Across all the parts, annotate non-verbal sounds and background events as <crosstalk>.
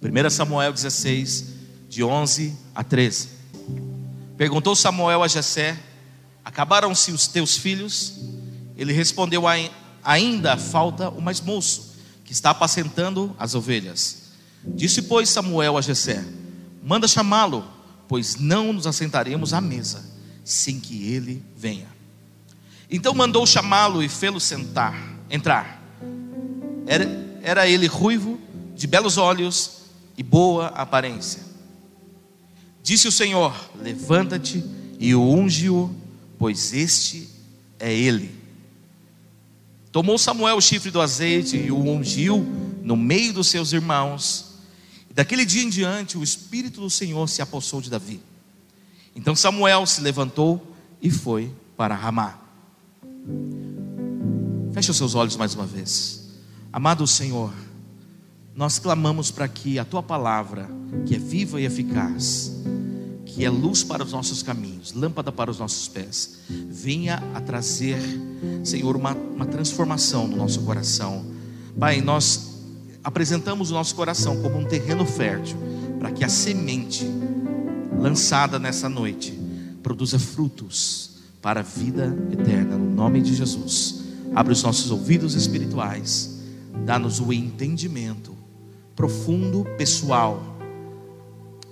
1 Samuel 16, de 11 a 13. Perguntou Samuel a Jessé: Acabaram-se os teus filhos? Ele respondeu: Ainda falta o mais moço, que está apacentando as ovelhas. Disse, pois, Samuel a Jessé: Manda chamá-lo, pois não nos assentaremos à mesa sem que ele venha. Então mandou chamá-lo e fê-lo sentar, entrar. Era, era ele ruivo, de belos olhos e boa aparência. Disse o Senhor: Levanta-te e unge-o, pois este é ele. Tomou Samuel o chifre do azeite e o ungiu no meio dos seus irmãos. E daquele dia em diante, o Espírito do Senhor se apossou de Davi. Então Samuel se levantou e foi para Ramá. Feche os seus olhos mais uma vez. Amado Senhor, nós clamamos para que a tua palavra, que é viva e eficaz, que é luz para os nossos caminhos, lâmpada para os nossos pés, venha a trazer, Senhor, uma, uma transformação no nosso coração. Pai, nós apresentamos o nosso coração como um terreno fértil, para que a semente lançada nessa noite produza frutos para a vida eterna, no nome de Jesus. Abre os nossos ouvidos espirituais, dá-nos o entendimento profundo, pessoal,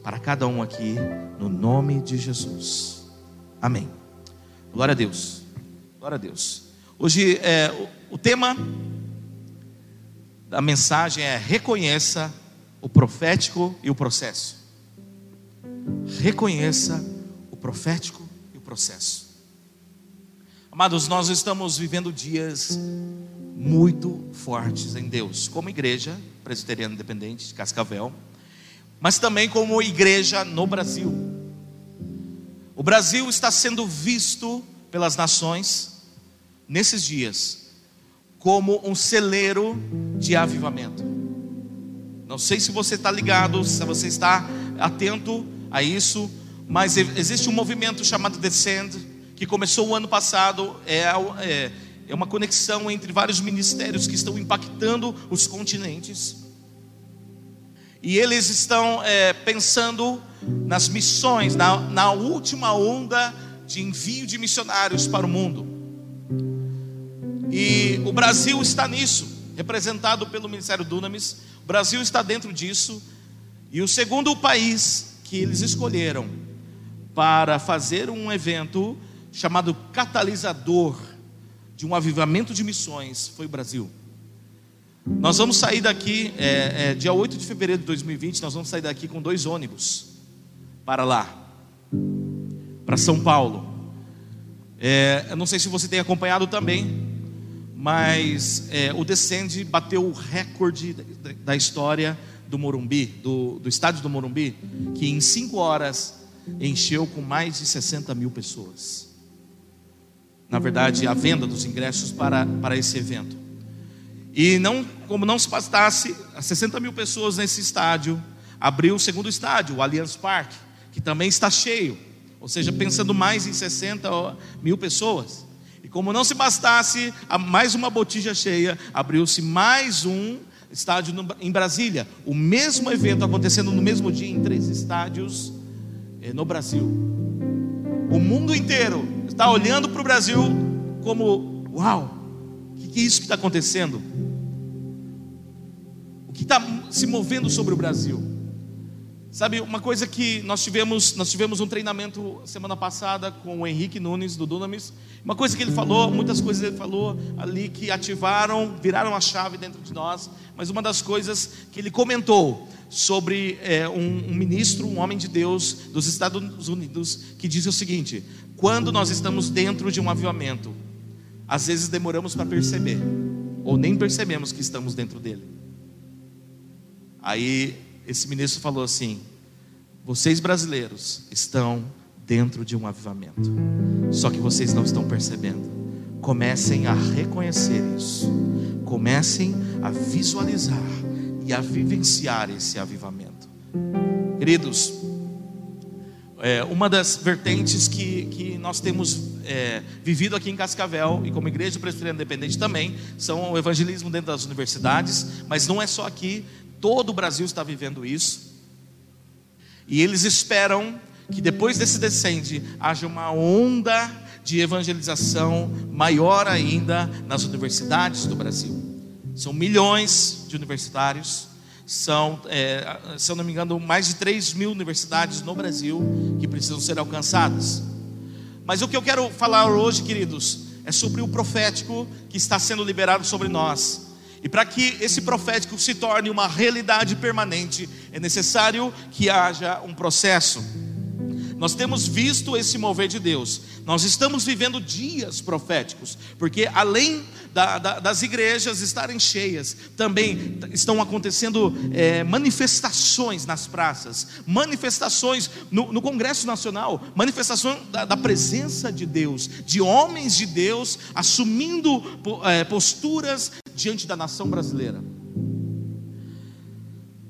para cada um aqui, no nome de Jesus. Amém. Glória a Deus. Glória a Deus. Hoje é, o, o tema da mensagem é reconheça o profético e o processo. Reconheça o profético e o processo. Amados, nós estamos vivendo dias muito fortes em Deus, como igreja presbiteriana independente de Cascavel, mas também como igreja no Brasil. O Brasil está sendo visto pelas nações nesses dias como um celeiro de avivamento. Não sei se você está ligado, se você está atento a isso, mas existe um movimento chamado Descend, que começou o ano passado, é, é, é uma conexão entre vários ministérios que estão impactando os continentes. E eles estão é, pensando nas missões, na, na última onda de envio de missionários para o mundo. E o Brasil está nisso, representado pelo Ministério Dunamis. O Brasil está dentro disso. E o segundo país que eles escolheram para fazer um evento chamado catalisador de um avivamento de missões foi o Brasil. Nós vamos sair daqui, é, é, dia 8 de fevereiro de 2020, nós vamos sair daqui com dois ônibus para lá, para São Paulo. É, eu não sei se você tem acompanhado também, mas é, o Descende bateu o recorde da, da história do Morumbi, do, do estádio do Morumbi, que em cinco horas encheu com mais de 60 mil pessoas. Na verdade, a venda dos ingressos para, para esse evento. E não, como não se bastasse, 60 mil pessoas nesse estádio, abriu o segundo estádio, o Allianz Parque, que também está cheio. Ou seja, pensando mais em 60 mil pessoas. E como não se bastasse mais uma botija cheia, abriu-se mais um estádio em Brasília. O mesmo evento acontecendo no mesmo dia em três estádios eh, no Brasil. O mundo inteiro está olhando para o Brasil como: uau, o que, que é isso que está acontecendo? O que está se movendo sobre o Brasil? Sabe, uma coisa que nós tivemos, nós tivemos um treinamento semana passada com o Henrique Nunes do Dunamis. Uma coisa que ele falou, muitas coisas ele falou ali que ativaram, viraram a chave dentro de nós. Mas uma das coisas que ele comentou sobre é, um, um ministro, um homem de Deus dos Estados Unidos, que diz o seguinte: quando nós estamos dentro de um avivamento, às vezes demoramos para perceber, ou nem percebemos que estamos dentro dele. Aí esse ministro falou assim: vocês brasileiros estão dentro de um avivamento, só que vocês não estão percebendo. Comecem a reconhecer isso, comecem a visualizar e a vivenciar esse avivamento. Queridos, é, uma das vertentes que, que nós temos é, vivido aqui em Cascavel e como igreja presbiteriana independente também são o evangelismo dentro das universidades, mas não é só aqui, todo o Brasil está vivendo isso. E eles esperam que depois desse descende haja uma onda de evangelização maior ainda nas universidades do Brasil. São milhões de universitários, são, é, se eu não me engano, mais de 3 mil universidades no Brasil que precisam ser alcançadas. Mas o que eu quero falar hoje, queridos, é sobre o profético que está sendo liberado sobre nós. E para que esse profético se torne uma realidade permanente, é necessário que haja um processo. Nós temos visto esse mover de Deus. Nós estamos vivendo dias proféticos, porque além da, da, das igrejas estarem cheias, também estão acontecendo é, manifestações nas praças, manifestações no, no Congresso Nacional, manifestações da, da, presença de Deus, de homens de Deus assumindo é, posturas diante da nação brasileira.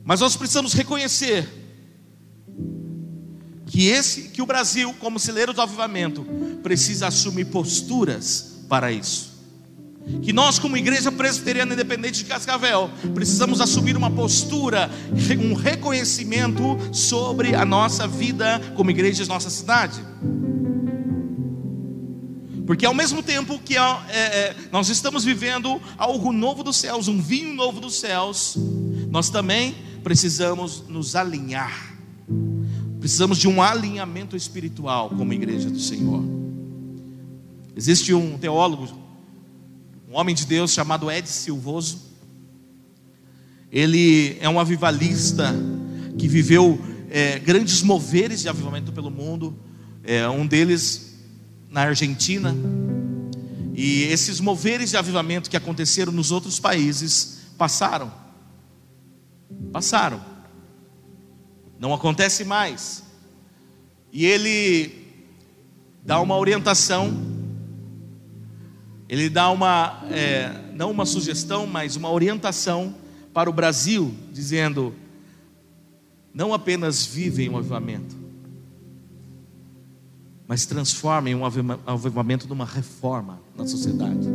Mas nós precisamos reconhecer que esse que o Brasil, como celeiro do avivamento, precisa assumir posturas para isso. Que nós, como igreja presbiteriana independente de Cascavel, precisamos assumir uma postura, um reconhecimento sobre a nossa vida como igreja de nossa cidade. Porque ao mesmo tempo que é, é, nós estamos vivendo algo novo dos céus, um vinho novo dos céus, nós também precisamos nos alinhar Precisamos de um alinhamento espiritual como igreja do Senhor. Existe um teólogo, um homem de Deus chamado Ed Silvoso. Ele é um avivalista que viveu é, grandes moveres de avivamento pelo mundo. É, um deles na Argentina. E esses moveres de avivamento que aconteceram nos outros países passaram. Passaram não acontece mais. E ele dá uma orientação, ele dá uma, é, não uma sugestão, mas uma orientação para o Brasil, dizendo: não apenas vivem um avivamento, mas transformem um avivamento numa reforma na sociedade.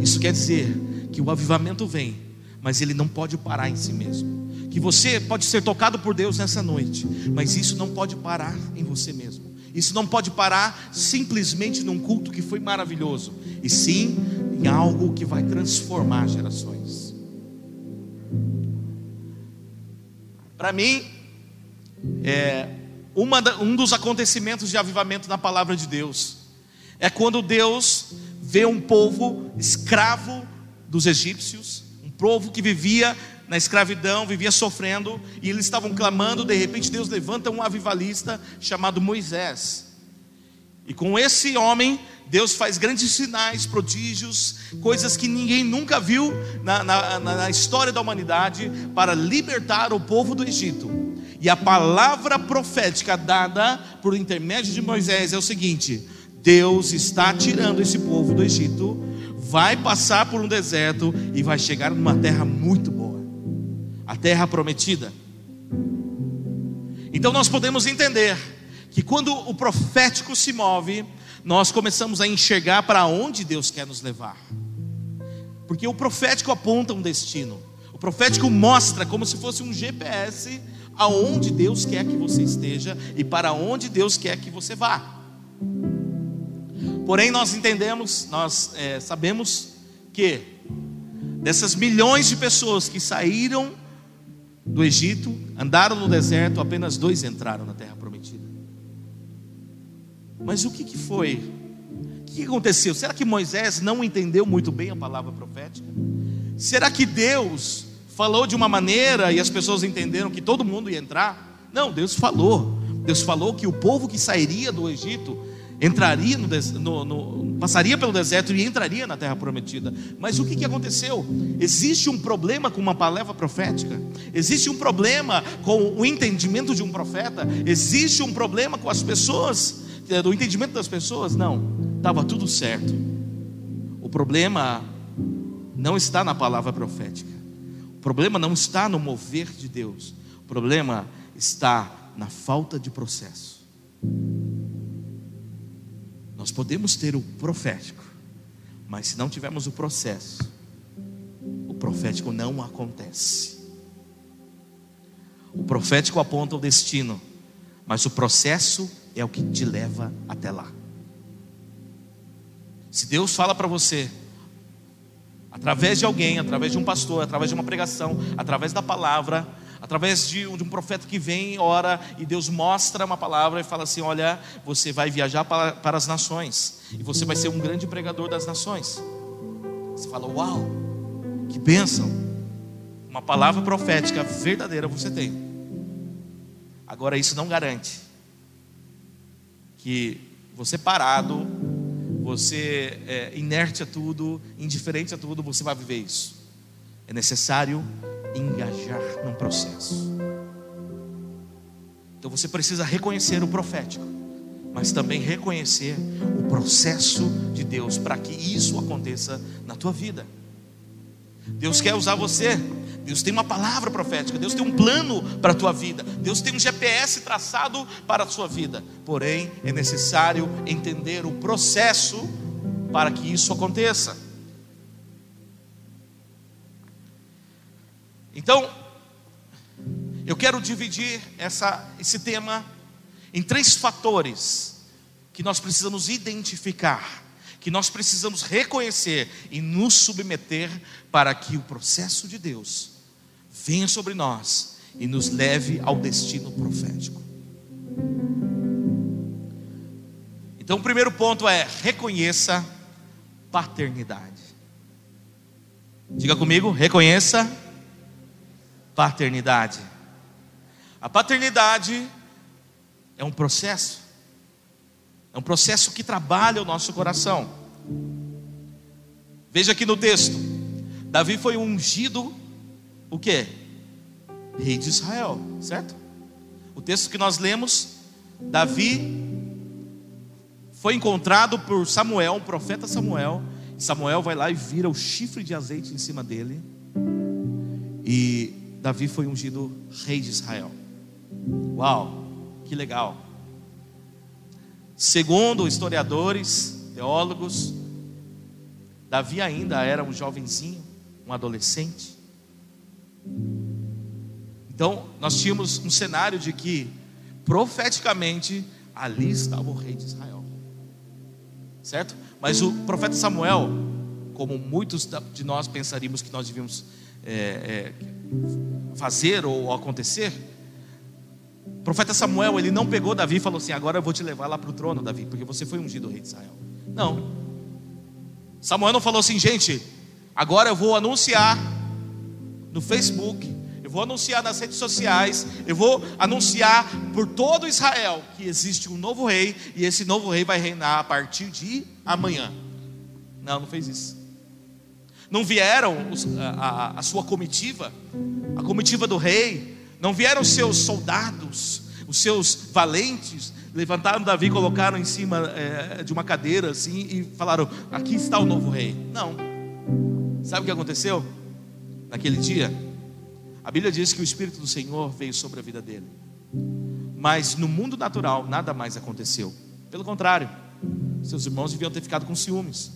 Isso quer dizer que o avivamento vem, mas ele não pode parar em si mesmo que você pode ser tocado por Deus nessa noite, mas isso não pode parar em você mesmo. Isso não pode parar simplesmente num culto que foi maravilhoso, e sim em algo que vai transformar gerações. Para mim, é, uma, um dos acontecimentos de avivamento na palavra de Deus é quando Deus vê um povo escravo dos egípcios, um povo que vivia na escravidão, vivia sofrendo, e eles estavam clamando, de repente Deus levanta um avivalista chamado Moisés. E com esse homem, Deus faz grandes sinais, prodígios, coisas que ninguém nunca viu na, na, na história da humanidade, para libertar o povo do Egito. E a palavra profética dada por intermédio de Moisés é o seguinte: Deus está tirando esse povo do Egito, vai passar por um deserto e vai chegar numa terra muito boa a terra prometida. Então nós podemos entender que quando o profético se move, nós começamos a enxergar para onde Deus quer nos levar. Porque o profético aponta um destino. O profético mostra como se fosse um GPS aonde Deus quer que você esteja e para onde Deus quer que você vá. Porém, nós entendemos, nós é, sabemos que dessas milhões de pessoas que saíram do Egito, andaram no deserto, apenas dois entraram na terra prometida. Mas o que, que foi? O que aconteceu? Será que Moisés não entendeu muito bem a palavra profética? Será que Deus falou de uma maneira e as pessoas entenderam que todo mundo ia entrar? Não, Deus falou. Deus falou que o povo que sairia do Egito entraria no, no, no, passaria pelo deserto e entraria na terra prometida. Mas o que, que aconteceu? Existe um problema com uma palavra profética? Existe um problema com o entendimento de um profeta? Existe um problema com as pessoas, eh, do entendimento das pessoas? Não, estava tudo certo. O problema não está na palavra profética. O problema não está no mover de Deus. O problema está na falta de processo. Nós podemos ter o profético, mas se não tivermos o processo, o profético não acontece. O profético aponta o destino, mas o processo é o que te leva até lá. Se Deus fala para você, através de alguém, através de um pastor, através de uma pregação, através da palavra, através de, de um profeta que vem, ora, e Deus mostra uma palavra e fala assim: Olha, você vai viajar para, para as nações, e você vai ser um grande pregador das nações. Você fala: Uau, que bênção! Uma palavra profética verdadeira você tem. Agora, isso não garante que você parado, você é, inerte a tudo, indiferente a tudo, você vai viver isso. É necessário engajar num processo. Então você precisa reconhecer o profético, mas também reconhecer o processo de Deus para que isso aconteça na tua vida. Deus quer usar você. Deus tem uma palavra profética, Deus tem um plano para a tua vida, Deus tem um GPS traçado para a sua vida. Porém, é necessário entender o processo para que isso aconteça. Então, eu quero dividir essa, esse tema em três fatores que nós precisamos identificar, que nós precisamos reconhecer e nos submeter para que o processo de Deus venha sobre nós e nos leve ao destino profético. Então, o primeiro ponto é reconheça paternidade. Diga comigo, reconheça paternidade. A paternidade é um processo, é um processo que trabalha o nosso coração. Veja aqui no texto: Davi foi ungido, o que? Rei de Israel, certo? O texto que nós lemos, Davi foi encontrado por Samuel, um profeta Samuel. Samuel vai lá e vira o chifre de azeite em cima dele. E Davi foi ungido rei de Israel. Uau, que legal. Segundo historiadores, teólogos, Davi ainda era um jovenzinho, um adolescente. Então, nós tínhamos um cenário de que, profeticamente, ali estava o rei de Israel. Certo? Mas o profeta Samuel, como muitos de nós pensaríamos que nós devíamos é, é, fazer ou acontecer, o profeta Samuel, ele não pegou Davi e falou assim: agora eu vou te levar lá para o trono, Davi, porque você foi ungido rei de Israel. Não. Samuel não falou assim, gente, agora eu vou anunciar no Facebook, eu vou anunciar nas redes sociais, eu vou anunciar por todo Israel que existe um novo rei e esse novo rei vai reinar a partir de amanhã. Não, não fez isso não vieram a, a, a sua comitiva, a comitiva do rei, não vieram os seus soldados, os seus valentes, levantaram Davi, colocaram em cima é, de uma cadeira assim e falaram: Aqui está o novo rei. Não. Sabe o que aconteceu? Naquele dia, a Bíblia diz que o Espírito do Senhor veio sobre a vida dele. Mas no mundo natural, nada mais aconteceu. Pelo contrário, seus irmãos deviam ter ficado com ciúmes.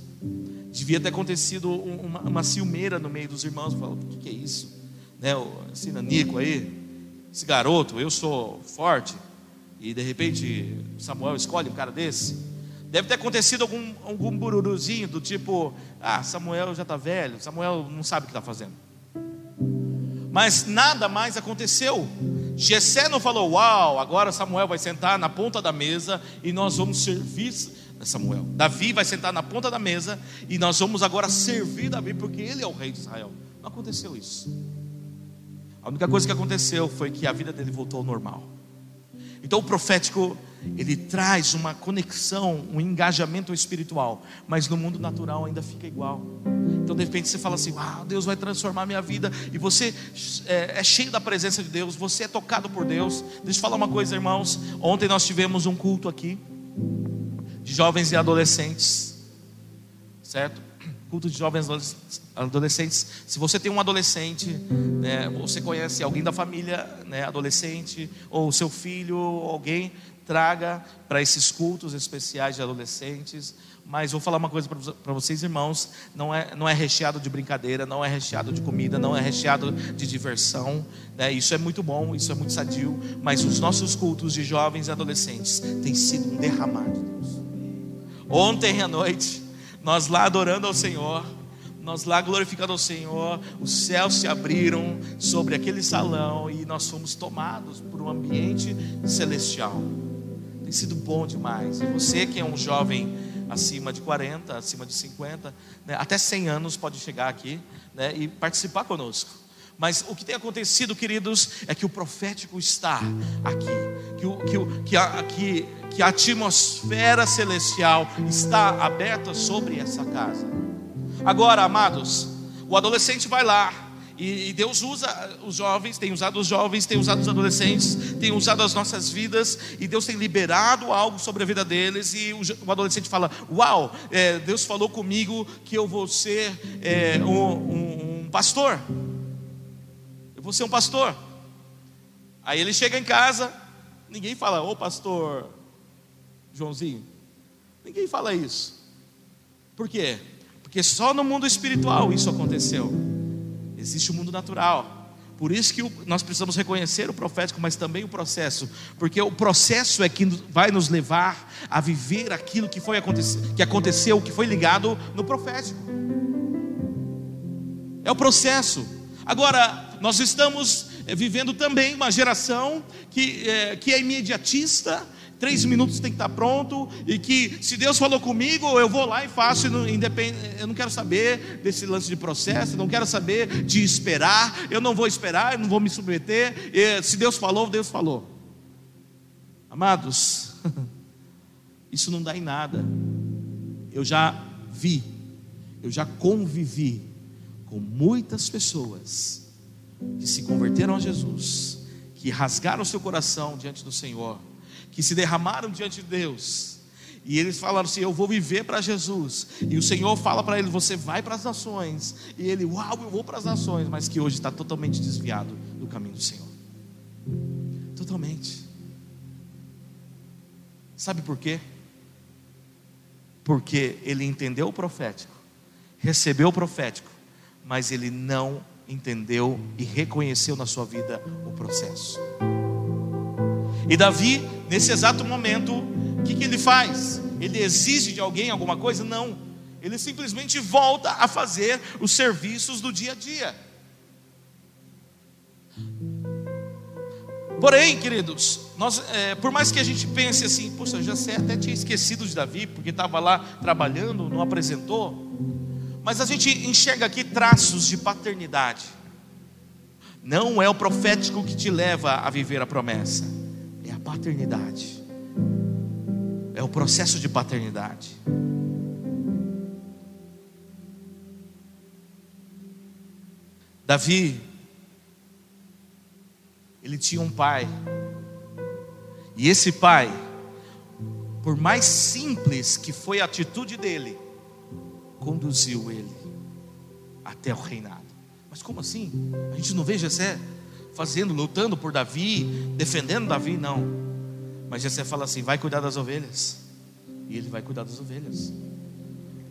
Devia ter acontecido uma, uma ciumeira no meio dos irmãos. Falou, o que, que é isso? Né, esse nanico aí, esse garoto, eu sou forte. E de repente Samuel escolhe um cara desse. Deve ter acontecido algum, algum bururuzinho do tipo: Ah, Samuel já está velho, Samuel não sabe o que está fazendo. Mas nada mais aconteceu. Jessé não falou: Uau, agora Samuel vai sentar na ponta da mesa e nós vamos servir Samuel. Davi vai sentar na ponta da mesa e nós vamos agora servir Davi porque ele é o rei de Israel. Não aconteceu isso. A única coisa que aconteceu foi que a vida dele voltou ao normal. Então o profético, ele traz uma conexão, um engajamento espiritual, mas no mundo natural ainda fica igual. Então de repente você fala assim: Uau, Deus vai transformar minha vida, e você é, é cheio da presença de Deus, você é tocado por Deus. Deixa eu falar uma coisa, irmãos. Ontem nós tivemos um culto aqui de jovens e adolescentes, certo? Culto de jovens adolescentes. Se você tem um adolescente, né, você conhece alguém da família, né, adolescente, ou seu filho, alguém, traga para esses cultos especiais de adolescentes, Mas vou falar uma coisa para vocês, irmãos: não é, não é recheado de brincadeira, não é recheado de comida, não é recheado de diversão. Né? Isso é muito bom, isso é muito sadio. Mas os nossos cultos de jovens e adolescentes têm sido um derramar de Deus. Ontem à noite, nós lá adorando ao Senhor, nós lá glorificando ao Senhor, os céus se abriram sobre aquele salão e nós fomos tomados por um ambiente celestial. Tem sido bom demais. E você que é um jovem acima de 40, acima de 50, né, até 100 anos pode chegar aqui né, e participar conosco. Mas o que tem acontecido, queridos, é que o profético está aqui, que, o, que, o, que, a, que, que a atmosfera celestial está aberta sobre essa casa. Agora, amados, o adolescente vai lá, e, Deus usa os jovens, tem usado os jovens, tem usado os adolescentes, tem usado as nossas vidas, e Deus tem liberado algo sobre a vida deles. E o, adolescente fala: Uau, é, Deus falou comigo que eu vou ser é, um, um, pastor. Eu vou ser um pastor. Aí ele chega em casa, ninguém fala: Ô pastor Joãozinho. Ninguém fala isso. Por quê? Porque só no mundo espiritual isso aconteceu. Existe o mundo natural. Por isso que nós precisamos reconhecer o profético, mas também o processo, porque o processo é que vai nos levar a viver aquilo que foi que aconteceu, que foi ligado no profético. É o processo. Agora, nós estamos eh, vivendo também uma geração que é, que é imediatista, três minutos tem que estar pronto, e que se Deus falou comigo, eu vou lá e faço, eu não quero saber desse lance de processo, não quero saber de esperar, eu não vou esperar, eu não vou me submeter, se Deus falou, Deus falou. Amados, <laughs> isso não dá em nada. Eu já vi, eu já convivi com muitas pessoas que se converteram a Jesus, que rasgaram seu coração diante do Senhor que se derramaram diante de Deus. E eles falaram assim: Eu vou viver para Jesus. E o Senhor fala para ele: Você vai para as nações. E ele, Uau, eu vou para as nações. Mas que hoje está totalmente desviado do caminho do Senhor. Totalmente. Sabe por quê? Porque ele entendeu o profético, recebeu o profético, mas ele não entendeu e reconheceu na sua vida o processo. E Davi, nesse exato momento, o que, que ele faz? Ele exige de alguém alguma coisa? Não. Ele simplesmente volta a fazer os serviços do dia a dia. Porém, queridos, nós, é, por mais que a gente pense assim, poxa, já sei, até tinha esquecido de Davi, porque estava lá trabalhando, não apresentou, mas a gente enxerga aqui traços de paternidade. Não é o profético que te leva a viver a promessa paternidade. É o processo de paternidade. Davi, ele tinha um pai, e esse pai, por mais simples que foi a atitude dele, conduziu ele até o reinado. Mas como assim? A gente não vê Jessé fazendo, lutando por Davi, defendendo Davi, não. Mas Jessé fala assim: vai cuidar das ovelhas. E ele vai cuidar das ovelhas.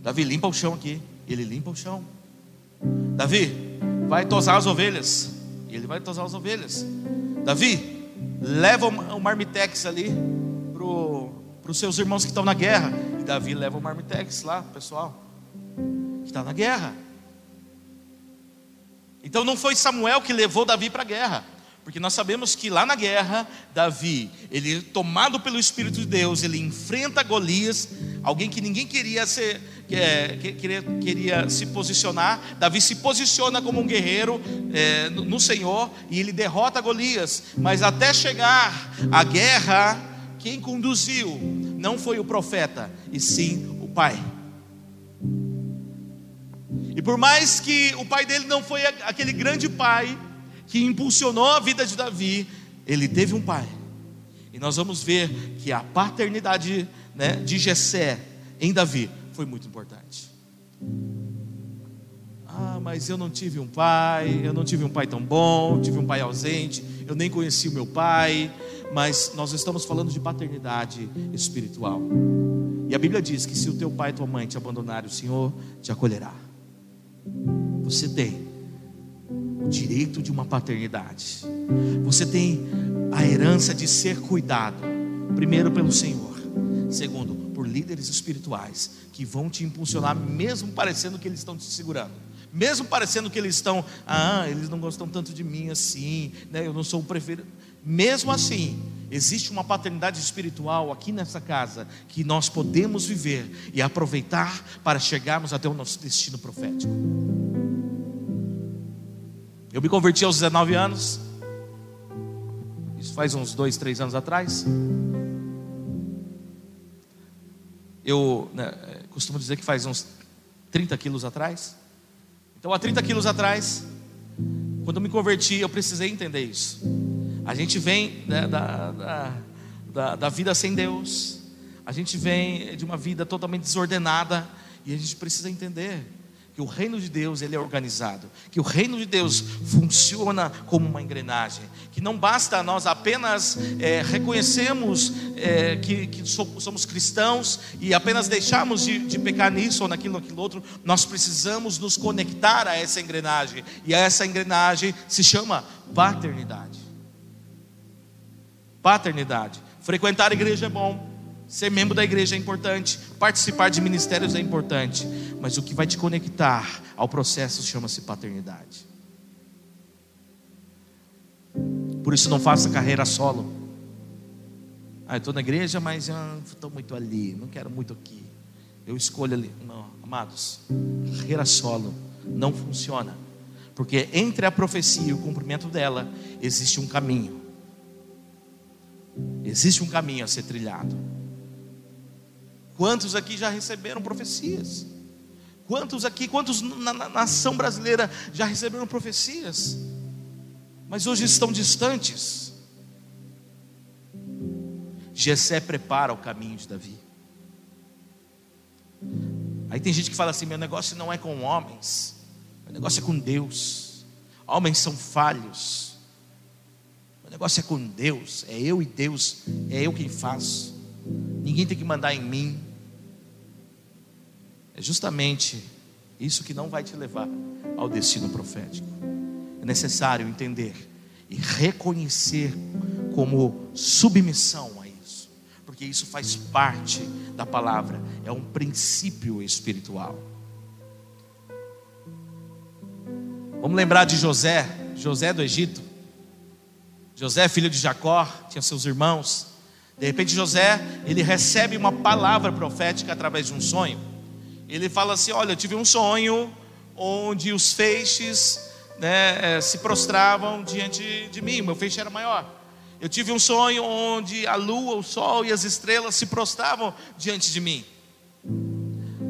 Davi limpa o chão aqui. Ele limpa o chão. Davi, vai tosar as ovelhas. E ele vai tosar as ovelhas. Davi, leva o marmitex ali para os seus irmãos que estão na guerra. E Davi leva o marmitex lá, pessoal, que está na guerra. Então não foi Samuel que levou Davi para a guerra, porque nós sabemos que lá na guerra, Davi, ele tomado pelo Espírito de Deus, ele enfrenta Golias, alguém que ninguém queria ser, é, queria, queria se posicionar. Davi se posiciona como um guerreiro é, no Senhor e ele derrota Golias. Mas até chegar à guerra, quem conduziu não foi o profeta, e sim o pai. E por mais que o pai dele não foi aquele grande pai que impulsionou a vida de Davi, ele teve um pai. E nós vamos ver que a paternidade né, de Jessé em Davi foi muito importante. Ah, mas eu não tive um pai, eu não tive um pai tão bom, tive um pai ausente, eu nem conheci o meu pai, mas nós estamos falando de paternidade espiritual. E a Bíblia diz que se o teu pai e tua mãe te abandonarem, o Senhor te acolherá. Você tem o direito de uma paternidade. Você tem a herança de ser cuidado, primeiro pelo Senhor, segundo, por líderes espirituais que vão te impulsionar, mesmo parecendo que eles estão te segurando. Mesmo parecendo que eles estão, ah, eles não gostam tanto de mim assim, né? eu não sou o preferido. Mesmo assim, existe uma paternidade espiritual aqui nessa casa que nós podemos viver e aproveitar para chegarmos até o nosso destino profético. Eu me converti aos 19 anos, isso faz uns dois, três anos atrás. Eu né, costumo dizer que faz uns 30 quilos atrás. Então, há 30 quilos atrás, quando eu me converti, eu precisei entender isso. A gente vem né, da, da, da, da vida sem Deus, a gente vem de uma vida totalmente desordenada, e a gente precisa entender que o reino de Deus ele é organizado, que o reino de Deus funciona como uma engrenagem, que não basta nós apenas é, reconhecermos é, que, que, somos cristãos e apenas deixarmos de, de pecar nisso ou naquilo ou naquilo outro, nós precisamos nos conectar a essa engrenagem, e essa engrenagem se chama paternidade. Paternidade. Frequentar a igreja é bom, Ser membro da igreja é importante, participar de ministérios é importante, mas o que vai te conectar ao processo chama-se paternidade. Por isso não faça carreira solo. Ah, eu estou na igreja, mas estou muito ali, não quero muito aqui. Eu escolho ali. Não, amados, carreira solo não funciona. Porque entre a profecia e o cumprimento dela existe um caminho. Existe um caminho a ser trilhado. Quantos aqui já receberam profecias? Quantos aqui, quantos na, na nação brasileira já receberam profecias? Mas hoje estão distantes. Jessé prepara o caminho de Davi. Aí tem gente que fala assim: meu negócio não é com homens, meu negócio é com Deus. Homens são falhos. Meu negócio é com Deus, é eu e Deus, é eu quem faço. Ninguém tem que mandar em mim. É justamente isso que não vai te levar ao destino profético. É necessário entender e reconhecer como submissão a isso, porque isso faz parte da palavra, é um princípio espiritual. Vamos lembrar de José, José do Egito. José, filho de Jacó, tinha seus irmãos. De repente, José, ele recebe uma palavra profética através de um sonho. Ele fala assim: Olha, eu tive um sonho onde os feixes né, eh, se prostravam diante de mim, meu feixe era maior. Eu tive um sonho onde a lua, o sol e as estrelas se prostravam diante de mim.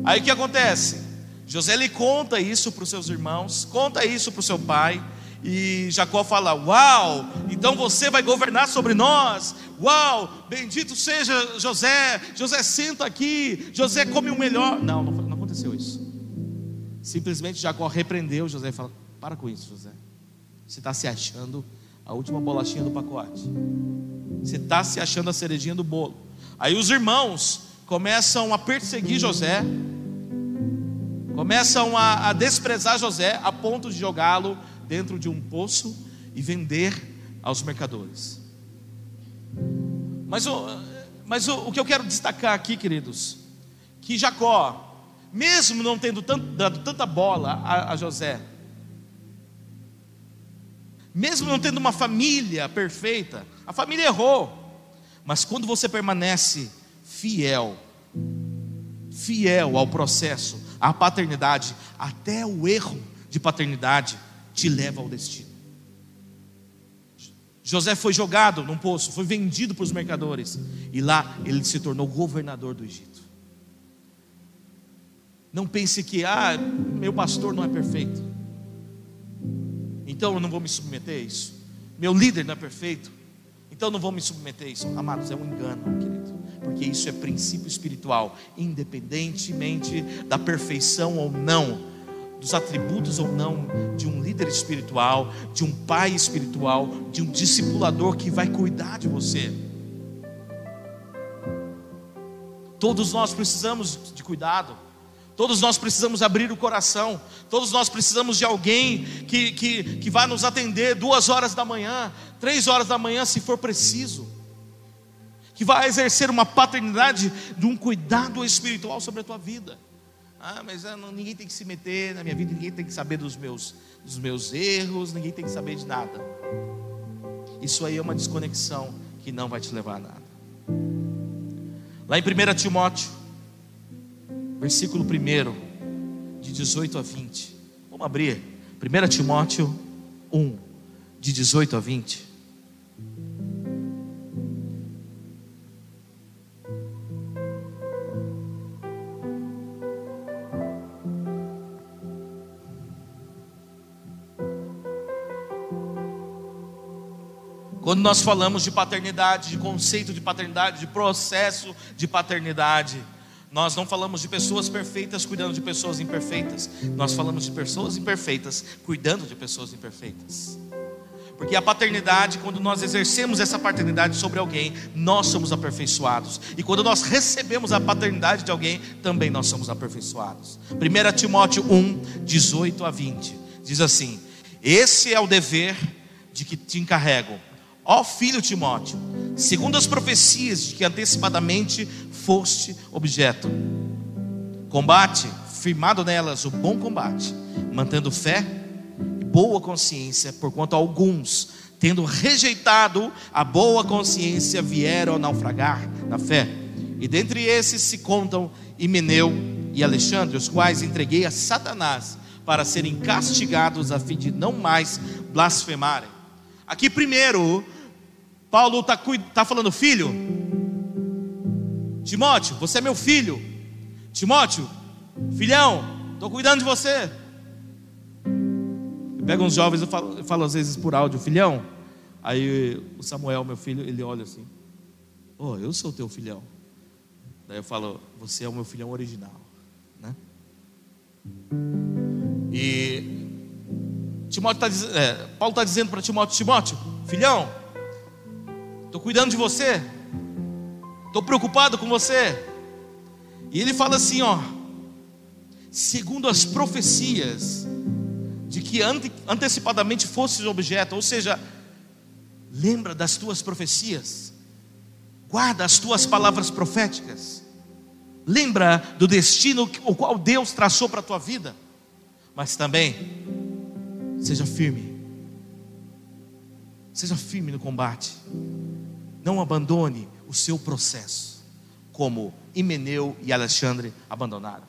Aí o que acontece? José lhe conta isso para os seus irmãos, conta isso para o seu pai, e Jacó fala: Uau, então você vai governar sobre nós. Uau, bendito seja José. José senta aqui. José come o melhor. Não, não, aconteceu isso. Simplesmente Jacó repreendeu José e falou: Para com isso, José. Você está se achando a última bolachinha do pacote. Você está se achando a cerejinha do bolo. Aí os irmãos começam a perseguir José, começam a, a desprezar José a ponto de jogá-lo dentro de um poço e vender aos mercadores. Mas, o, mas o, o que eu quero destacar aqui, queridos, que Jacó, mesmo não tendo tanto, dado tanta bola a, a José, mesmo não tendo uma família perfeita, a família errou, mas quando você permanece fiel, fiel ao processo, à paternidade, até o erro de paternidade te leva ao destino. José foi jogado num poço, foi vendido para os mercadores, e lá ele se tornou governador do Egito. Não pense que, ah, meu pastor não é perfeito. Então eu não vou me submeter a isso. Meu líder não é perfeito. Então eu não vou me submeter a isso. Amados, é um engano, querido. Porque isso é princípio espiritual. Independentemente da perfeição ou não, dos atributos ou não de um líder espiritual, de um pai espiritual, de um discipulador que vai cuidar de você. Todos nós precisamos de cuidado. Todos nós precisamos abrir o coração. Todos nós precisamos de alguém que, que, que vá nos atender duas horas da manhã, três horas da manhã, se for preciso. Que vai exercer uma paternidade de um cuidado espiritual sobre a tua vida. Ah, mas não, ninguém tem que se meter na minha vida, ninguém tem que saber dos meus, dos meus erros, ninguém tem que saber de nada. Isso aí é uma desconexão que não vai te levar a nada. Lá em 1 Timóteo, versículo 1, de 18 a 20. Vamos abrir. 1 Timóteo 1, de 18 a 20. Quando nós falamos de paternidade, de conceito de paternidade, de processo de paternidade, nós não falamos de pessoas perfeitas cuidando de pessoas imperfeitas, nós falamos de pessoas imperfeitas cuidando de pessoas imperfeitas. Porque a paternidade, quando nós exercemos essa paternidade sobre alguém, nós somos aperfeiçoados. E quando nós recebemos a paternidade de alguém, também nós somos aperfeiçoados. 1 Timóteo 1, 18 a 20, diz assim: Esse é o dever de que te encarrego Ó filho Timóteo, segundo as profecias de que antecipadamente foste objeto, combate, firmado nelas o bom combate, mantendo fé e boa consciência, porquanto alguns, tendo rejeitado a boa consciência, vieram naufragar na fé. E dentre esses se contam Himeneu e Alexandre, os quais entreguei a Satanás para serem castigados a fim de não mais blasfemarem. Aqui, primeiro, Paulo está tá falando, filho, Timóteo, você é meu filho. Timóteo, filhão, estou cuidando de você. Eu pego uns jovens e falo, eu falo às vezes por áudio, filhão. Aí o Samuel, meu filho, ele olha assim: Oh, eu sou teu filhão. Daí eu falo: Você é o meu filhão original. Né? E Timóteo tá, é, Paulo está dizendo para Timóteo: Timóteo, filhão, estou cuidando de você, estou preocupado com você. E ele fala assim: ó, segundo as profecias de que ante, antecipadamente fosses objeto, ou seja, lembra das tuas profecias, guarda as tuas palavras proféticas, lembra do destino o qual Deus traçou para a tua vida, mas também Seja firme. Seja firme no combate. Não abandone o seu processo, como Himeneu e Alexandre abandonaram.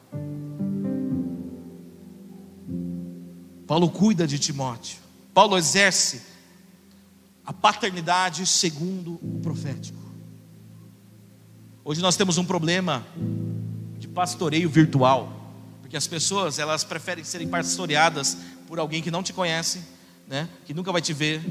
Paulo cuida de Timóteo. Paulo exerce a paternidade segundo o profético. Hoje nós temos um problema de pastoreio virtual, porque as pessoas elas preferem serem pastoreadas por alguém que não te conhece, né? Que nunca vai te ver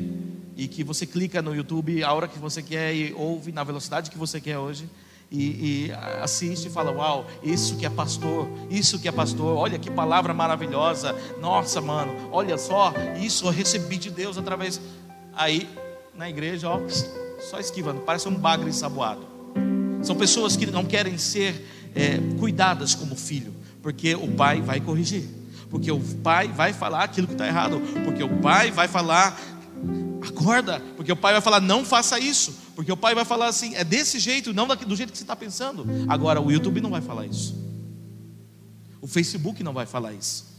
e que você clica no YouTube a hora que você quer e ouve na velocidade que você quer hoje. E, e, assiste e fala: Uau, isso que é pastor, isso que é pastor, olha que palavra maravilhosa, nossa, mano, olha só, isso eu recebi de Deus através. Aí, na igreja, ó, só esquivando, parece um bagre ensaboado. São pessoas que não querem ser é, cuidadas como filho, porque o pai vai corrigir porque o pai vai falar aquilo que está errado, porque o pai vai falar, acorda, porque o pai vai falar, não faça isso, porque o pai vai falar assim, é desse jeito, não do jeito que você está pensando. Agora, o YouTube não vai falar isso, o Facebook não vai falar isso.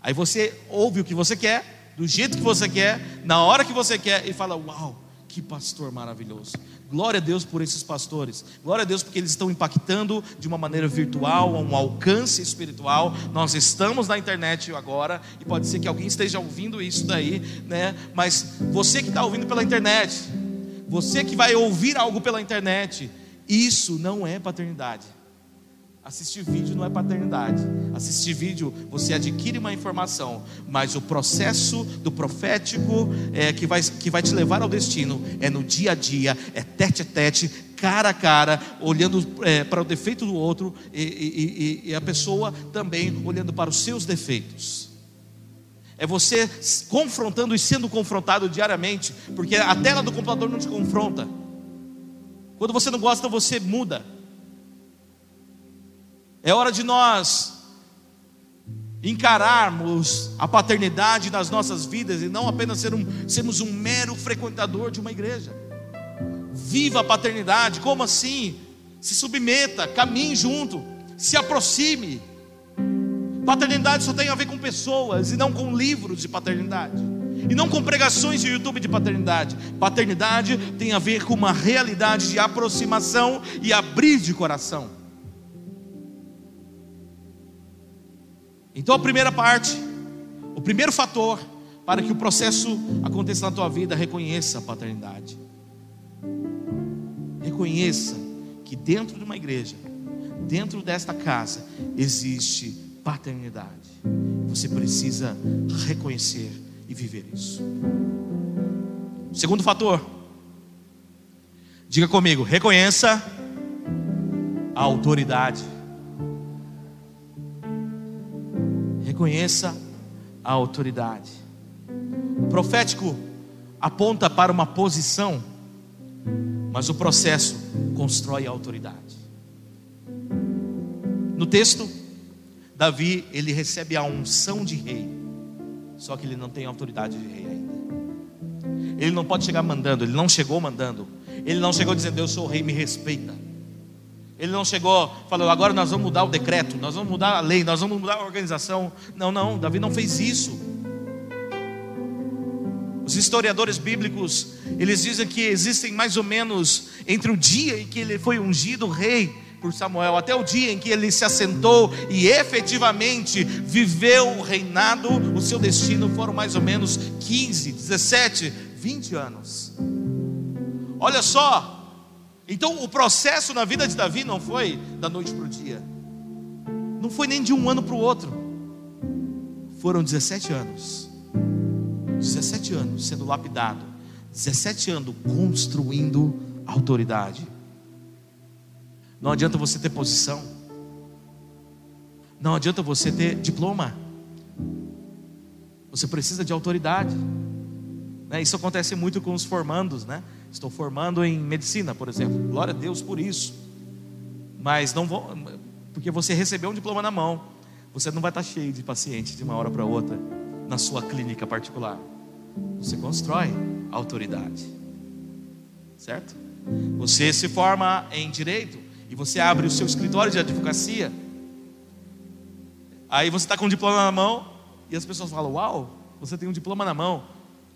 Aí você ouve o que você quer, do jeito que você quer, na hora que você quer, e fala: Uau, que pastor maravilhoso. Glória a Deus por esses pastores. Glória a Deus porque eles estão impactando de uma maneira virtual, um alcance espiritual. Nós estamos na internet agora e pode ser que alguém esteja ouvindo isso daí, né? Mas você que está ouvindo pela internet, você que vai ouvir algo pela internet, isso não é paternidade. Assistir vídeo não é paternidade. Assistir vídeo, você adquire uma informação, mas o processo do profético é, que, vai, que vai te levar ao destino é no dia a dia, é tete a tete, cara a cara, olhando é, para o defeito do outro e, e, e a pessoa também olhando para os seus defeitos. É você confrontando e sendo confrontado diariamente, porque a tela do computador não te confronta. Quando você não gosta, você muda. É hora de nós encararmos a paternidade nas nossas vidas e não apenas ser um, sermos um mero frequentador de uma igreja. Viva a paternidade, como assim? Se submeta, caminhe junto, se aproxime. Paternidade só tem a ver com pessoas e não com livros de paternidade. E não com pregações de YouTube de paternidade. Paternidade tem a ver com uma realidade de aproximação e abrir de coração. Então a primeira parte, o primeiro fator para que o processo aconteça na tua vida, reconheça a paternidade. Reconheça que dentro de uma igreja, dentro desta casa, existe paternidade. Você precisa reconhecer e viver isso. Segundo fator, diga comigo, reconheça a autoridade. Reconheça a autoridade. O profético aponta para uma posição, mas o processo constrói a autoridade. No texto, Davi, ele recebe a unção de rei, só que ele não tem autoridade de rei ainda. Ele não pode chegar mandando, ele não chegou mandando, ele não chegou dizendo: Eu sou o rei, me respeita. Ele não chegou falando, agora nós vamos mudar o decreto, nós vamos mudar a lei, nós vamos mudar a organização. Não, não, Davi não fez isso. Os historiadores bíblicos, eles dizem que existem mais ou menos entre o dia em que ele foi ungido rei por Samuel, até o dia em que ele se assentou e efetivamente viveu o reinado, o seu destino foram mais ou menos 15, 17, 20 anos. Olha só, então o processo na vida de Davi não foi da noite para o dia, não foi nem de um ano para o outro, foram 17 anos, 17 anos sendo lapidado, 17 anos construindo autoridade. Não adianta você ter posição, não adianta você ter diploma, você precisa de autoridade. Né? Isso acontece muito com os formandos, né? Estou formando em medicina, por exemplo. Glória a Deus por isso. Mas não vou, porque você recebeu um diploma na mão, você não vai estar cheio de pacientes de uma hora para outra na sua clínica particular. Você constrói autoridade, certo? Você se forma em direito e você abre o seu escritório de advocacia. Aí você está com um diploma na mão e as pessoas falam: Uau, você tem um diploma na mão,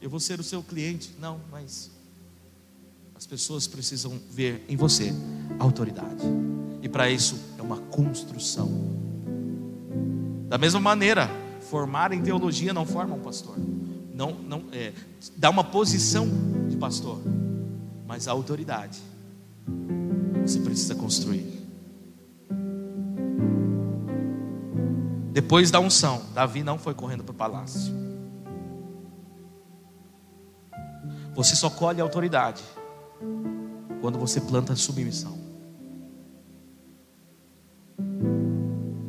eu vou ser o seu cliente. Não, mas as pessoas precisam ver em você autoridade. E para isso é uma construção. Da mesma maneira, formar em teologia não forma um pastor. Não, não é, dá uma posição de pastor, mas a autoridade você precisa construir. Depois da unção, Davi não foi correndo para o palácio. Você só colhe a autoridade quando você planta submissão.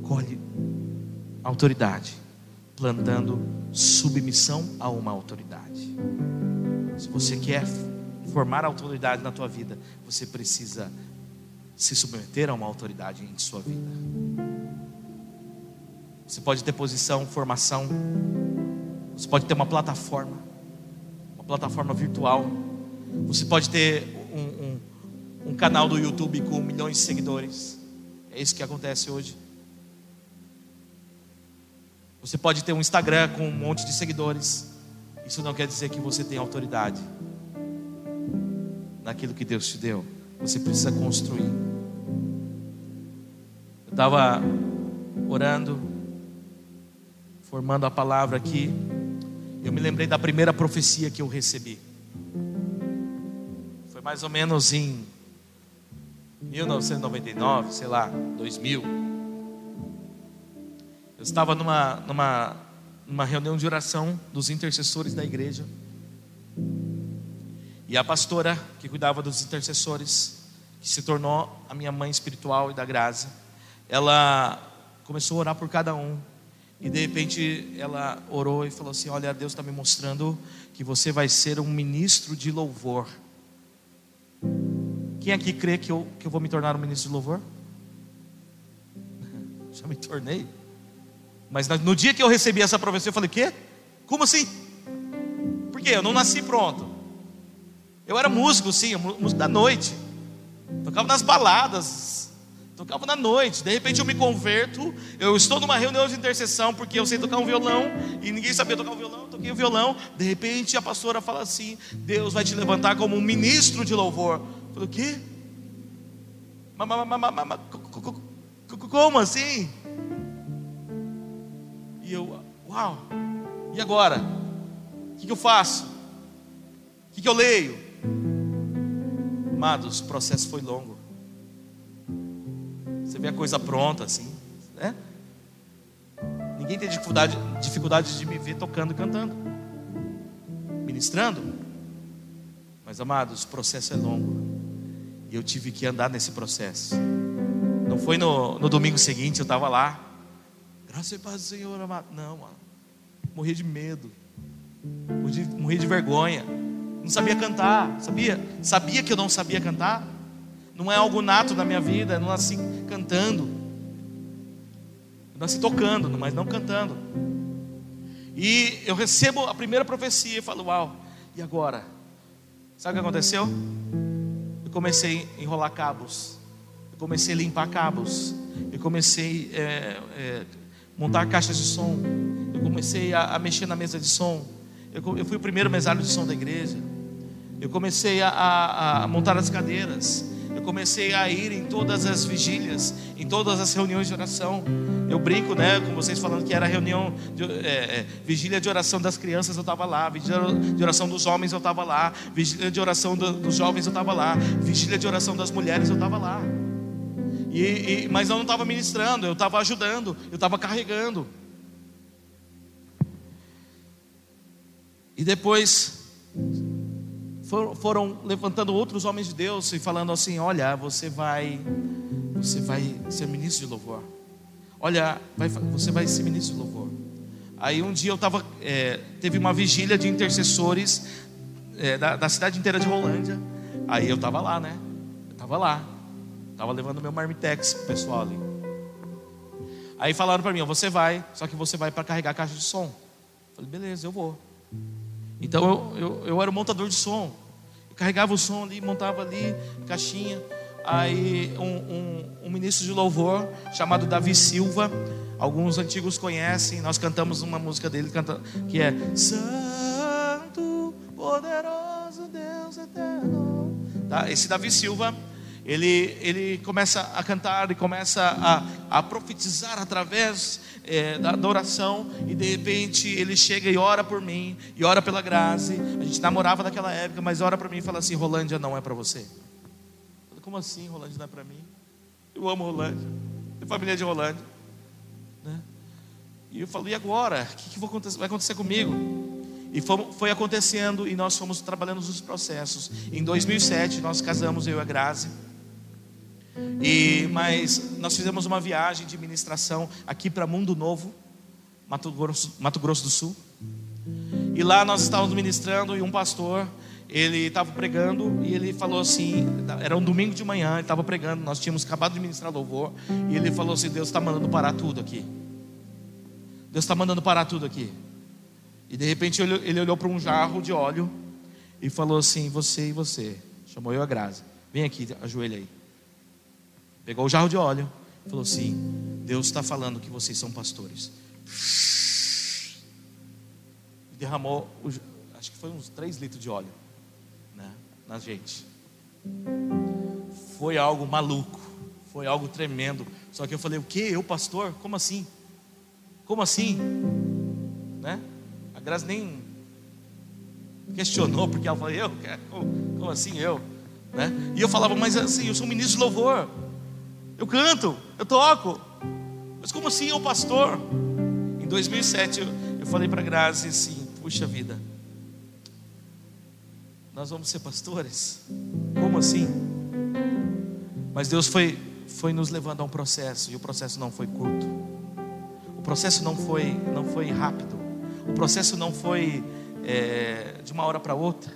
Colhe autoridade, plantando submissão a uma autoridade. Se você quer formar autoridade na tua vida, você precisa se submeter a uma autoridade em sua vida. Você pode ter posição, formação, você pode ter uma plataforma, uma plataforma virtual, você pode ter um, um, um canal do YouTube com milhões de seguidores. É isso que acontece hoje. Você pode ter um Instagram com um monte de seguidores. Isso não quer dizer que você tem autoridade naquilo que Deus te deu. Você precisa construir. Eu estava orando, formando a palavra aqui. Eu me lembrei da primeira profecia que eu recebi mais ou menos em 1999, sei lá, 2000. Eu estava numa, numa, numa reunião de oração dos intercessores da igreja. E a pastora que cuidava dos intercessores, que se tornou a minha mãe espiritual e da graça, ela começou a orar por cada um. E de repente ela orou e falou assim: Olha, Deus está me mostrando que você vai ser um ministro de louvor. Quem aqui crê que eu, que eu vou me tornar um ministro de louvor? <laughs> já me tornei. Mas no dia que eu recebi essa profecia, eu falei: Quê? Como assim? Por quê? Eu não nasci pronto. Eu era músico, sim, músico da noite. Tocava nas baladas, tocava na noite. De repente eu me converto, eu estou numa reunião de intercessão porque eu sei tocar um violão e ninguém sabia tocar um violão, eu toquei o um violão. De repente a pastora fala assim: Deus vai te levantar como um ministro de louvor. Falei: O quê? Como assim? E eu, uau, e agora? O que, eu faço? O que, que eu leio? Amados, o processo foi longo. Você vê a coisa pronta assim, né? Ninguém tem dificuldade, dificuldade de me ver tocando e cantando, ministrando. Mas, amados, o processo é longo. E eu tive que andar nesse processo. Não foi no, no domingo seguinte, eu estava lá. Graças e paz do Senhor, amado. Não, mano. Morri de medo. Morri de, de vergonha. Não sabia cantar, sabia? Sabia que eu não sabia cantar. Não é algo nato na minha vida, eu não nasci cantando. Eu nasci tocando, mas não cantando. E eu recebo a primeira profecia e falo, uau, e agora? Sabe o que aconteceu? Eu comecei a enrolar cabos. Eu comecei a limpar cabos. Eu comecei a é, é, montar caixas de som. Eu comecei a, a mexer na mesa de som. Eu, eu, fui o primeiro mesário de som da igreja. Eu comecei a, a, a montar as cadeiras. Comecei a ir em todas as vigílias, em todas as reuniões de oração. Eu brinco, né, com vocês falando que era reunião, de, é, é, vigília de oração das crianças, eu estava lá. Vigília de oração dos homens, eu estava lá. Vigília de oração do, dos jovens, eu estava lá. Vigília de oração das mulheres, eu estava lá. E, e, mas eu não estava ministrando, eu estava ajudando, eu estava carregando. E depois foram, levantando outros homens de Deus e falando assim: Olha, você vai, você vai ser ministro de louvor. Olha, vai, você vai ser ministro de louvor. Aí um dia eu estava, é, teve uma vigília de intercessores é, da, da, cidade inteira de Rolândia. Aí eu estava lá, né? Eu estava lá, estava levando meu marmitex pro pessoal ali. Aí falaram para mim: Você vai, só que você vai para carregar a caixa de som. Eu falei: Beleza, eu vou. Então eu, eu, eu era o montador de som. Eu carregava o som ali, montava ali, caixinha. Aí um, um, um ministro de louvor chamado Davi Silva, alguns antigos conhecem, nós cantamos uma música dele que é Santo, poderoso Deus eterno. Tá? Esse Davi Silva ele, ele começa a cantar e começa a, a profetizar através é, da, oração, e de repente ele chega e ora por mim, e ora pela Grazi. A gente namorava naquela época, mas ora para mim e fala assim: Rolândia não é para você. Falei, Como assim, Rolândia não é para mim? Eu amo Rolândia, tenho família de Rolândia. Né? E eu falei: e agora? O que, que vai acontecer comigo? E foi, acontecendo e nós fomos trabalhando nos processos. Em 2007 nós casamos eu e a Grazi. E mas nós fizemos uma viagem de ministração aqui para Mundo Novo, Mato Grosso, Mato Grosso do Sul. E lá nós estávamos ministrando e um pastor, ele estava pregando e ele falou assim, era um domingo de manhã, ele estava pregando, nós tínhamos acabado de ministrar louvor, e ele falou assim: Deus está mandando parar tudo aqui. Deus está mandando parar tudo aqui. E de repente ele, olhou para um jarro de óleo e falou assim: Você e você. Chamou eu a Graça. Vem aqui, ajoelha aí. Pegou o jarro de óleo falou assim: Deus está falando que vocês são pastores. Derramou, acho que foi uns 3 litros de óleo né, na gente. Foi algo maluco, foi algo tremendo. Só que eu falei: O que? Eu, pastor? Como assim? Como assim? Né? A Graça nem questionou, porque ela falou: Eu? Como, assim eu? Né? E eu falava: Mas assim, eu sou ministro de louvor. Eu canto, eu toco. Mas como assim eu pastor? Em 2007 eu, falei para Grazi assim: puxa vida, nós vamos ser pastores? Como assim? Mas Deus foi, foi nos levando a um processo, e o processo não foi curto. O processo não foi, não foi rápido. O processo não foi é, de uma hora para outra.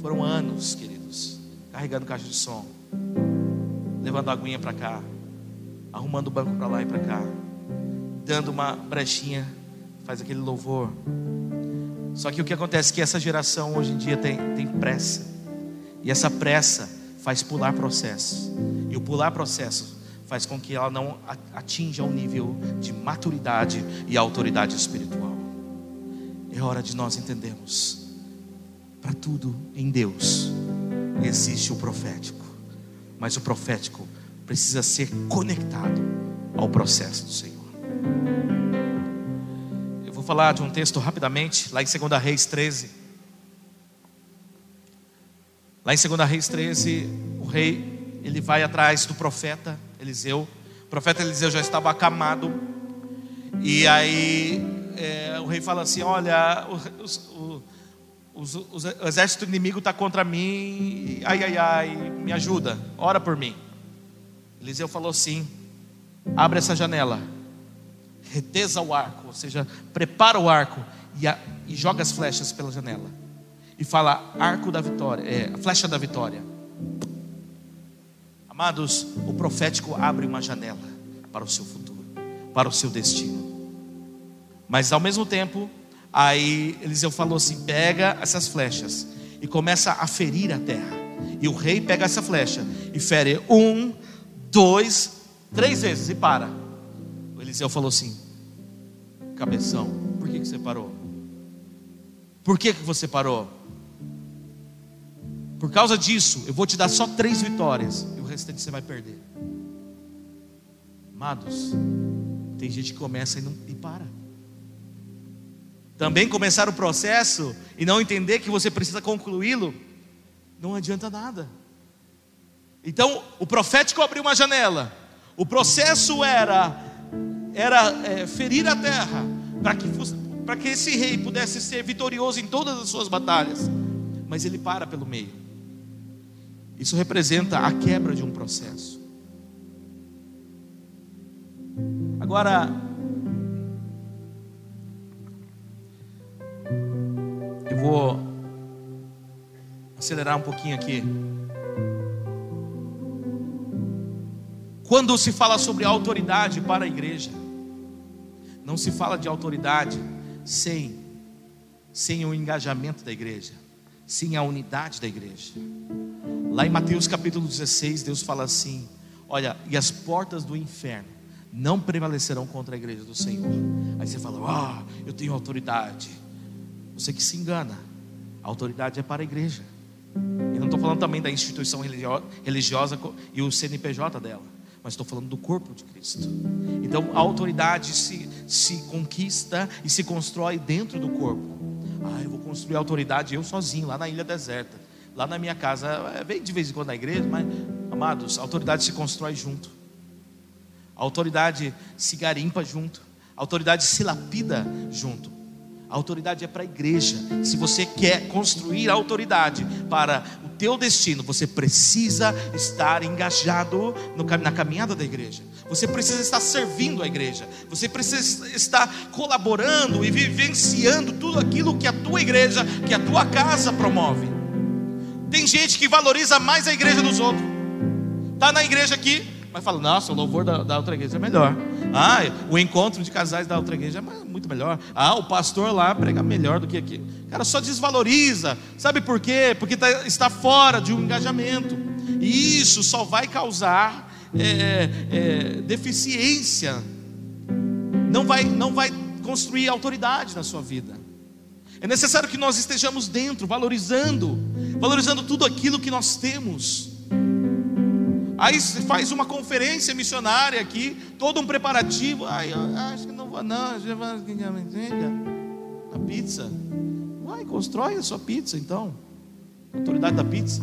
Foram anos, queridos, carregando caixa de som levando a aguinha para cá, arrumando o banco para lá e para cá, dando uma brechinha, faz aquele louvor. Só que o que acontece é que essa geração hoje em dia tem, tem pressa, e essa pressa faz pular processos, e o pular processos faz com que ela não atinja o nível de maturidade e autoridade espiritual. É hora de nós entendermos, para tudo em Deus existe o profético, mas o profético precisa ser conectado ao processo do Senhor. Eu vou falar de um texto rapidamente, lá em 2 Reis 13. Lá em 2 Reis 13, o rei ele vai atrás do profeta Eliseu. O profeta Eliseu já estava acamado. E aí é, o rei fala assim: Olha, o, o, o, o exército inimigo está contra mim. Ai, ai, ai, me ajuda, ora por mim. Eliseu falou assim: Abre essa janela, retesa o arco, ou seja, prepara o arco e, a, e joga as flechas pela janela. E fala: Arco da vitória, é, flecha da vitória. Amados, o profético abre uma janela para o seu futuro, para o seu destino. Mas ao mesmo tempo, aí Eliseu falou assim: pega essas flechas e começa a ferir a terra. E o rei pega essa flecha e fere um, dois, três vezes e para. O Eliseu falou assim: cabeção, por que, que você parou? Por que, que você parou? Por causa disso, eu vou te dar só três vitórias restante você vai perder. Amados, tem gente que começa e, não, e para. Também começar o processo e não entender que você precisa concluí-lo, não adianta nada. Então, o profético abriu uma janela. O processo era era é, ferir a terra para que para que esse rei pudesse ser vitorioso em todas as suas batalhas. Mas ele para pelo meio. Isso representa a quebra de um processo. Agora, vou acelerar um pouquinho aqui. Quando se fala sobre autoridade para a igreja, não se fala de autoridade sem sem o engajamento da igreja, sem a unidade da igreja. Lá em Mateus capítulo 16, Deus fala assim: Olha, e as portas do inferno não prevalecerão contra a igreja do Senhor. Aí você fala: Ah, eu tenho autoridade. Você que se engana, a autoridade é para a igreja. E não estou falando também da instituição religiosa e o CNPJ dela, mas estou falando do corpo de Cristo. Então a autoridade se, se conquista e se constrói dentro do corpo. Ah, eu vou construir autoridade eu sozinho, lá na ilha deserta lá na minha casa, é, vem de vez em quando na igreja, mas, amados, a autoridade se constrói junto, a autoridade se garimpa junto, a autoridade se lapida junto. A autoridade é para a igreja. Se você quer construir a autoridade para o teu destino, você precisa estar engajado no, na caminhada da igreja. Você precisa estar servindo a igreja. Você precisa estar colaborando e vivenciando tudo aquilo que a tua igreja, que a tua casa promove. Tem gente que valoriza mais a igreja dos outros. Está na igreja aqui, mas fala, nossa, o louvor da, da, outra igreja é melhor. Ah, o encontro de casais da outra igreja é muito melhor. Ah, o pastor lá prega melhor do que aqui. Cara, só desvaloriza. Sabe por quê? Porque tá, está fora de um engajamento. E isso só vai causar é, é, deficiência. Não vai, não vai construir autoridade na sua vida. É necessário que nós estejamos dentro, valorizando, valorizando tudo aquilo que nós temos. Aí faz uma conferência missionária aqui, todo um preparativo. Ai, acho que não vou, não. A pizza. Vai, constrói a sua pizza então. Autoridade da pizza.